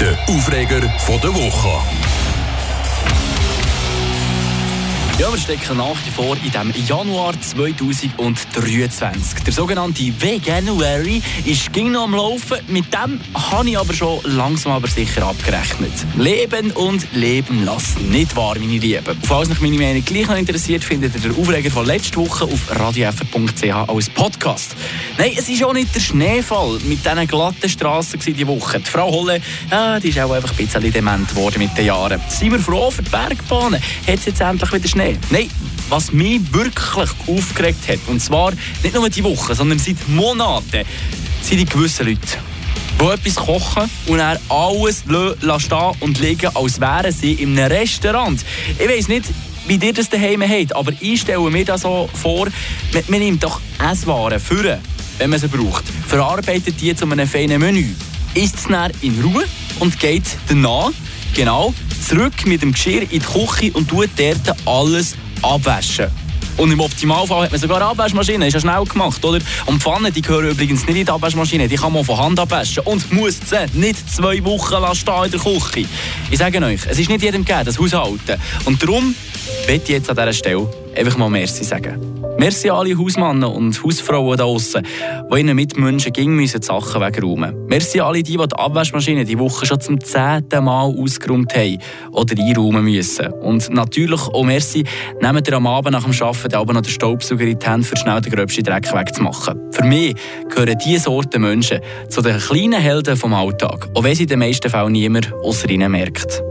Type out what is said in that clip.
Der Aufreger der Woche. Ja, wir stecken nach wie vor in dem Januar 2023. Der sogenannte Veganuary ist ging noch am Laufen. Mit dem habe ich aber schon langsam aber sicher abgerechnet. Leben und leben lassen. Nicht wahr, meine Lieben? Falls euch meine Meinung gleich noch interessiert, findet ihr den Aufreger von letzter Woche auf radiof.ch als Podcast. Nein, es ist auch nicht der Schneefall mit diesen glatten Straßen diese Woche. Die Frau Holle, ja, die ist auch einfach ein bisschen dement geworden mit den Jahren. Sind wir froh für die Bergbahnen? Hat es jetzt endlich wieder Schnee? Nein, was mich wirklich aufgeregt hat, und zwar nicht nur die Woche, sondern seit Monaten, sind die gewissen Leute, die etwas kochen und dann alles stehen und liegen, als wären sie in einem Restaurant. Ich weiss nicht, wie ihr das daheim habt, aber ich stelle mir das so vor, man, man nimmt doch Esswaren für, wenn man sie braucht, verarbeitet die zu einem feinen Menü, isst es dann in Ruhe und geht danach, genau, zurück mit dem Geschirr in die Küche und tut dort alles abwaschen. Und im Optimalfall hat man sogar Abwaschmaschine, ist ja schnell gemacht, oder? Und die Pfannen, die gehören übrigens nicht in die Abwaschmaschine, die kann man von Hand abwaschen und muss sie nicht zwei Wochen stehen in der Küche. Ich sage euch, es ist nicht jedem gegeben, das Haushalten. Und darum ich jetzt an dieser Stelle einfach mal Merci sagen. Merci an alle Hausmannen und Hausfrauen da draußen, die ihren Mitmenschen gegen müssen die Sachen wegräumen. Merci an alle die, die Abwaschmaschine die Woche schon zum zehnten Mal ausgeräumt haben oder einräumen müssen. Und natürlich auch merci, nehmt ihr am Abend nach dem Arbeiten aber noch den Staubsauger in die Hände, für schnell den gröbsten Dreck wegzumachen. Für mich gehören diese Sorten Menschen zu den kleinen Helden vom Alltag, auch wenn sie in den meisten Fällen niemand außer ihnen merkt.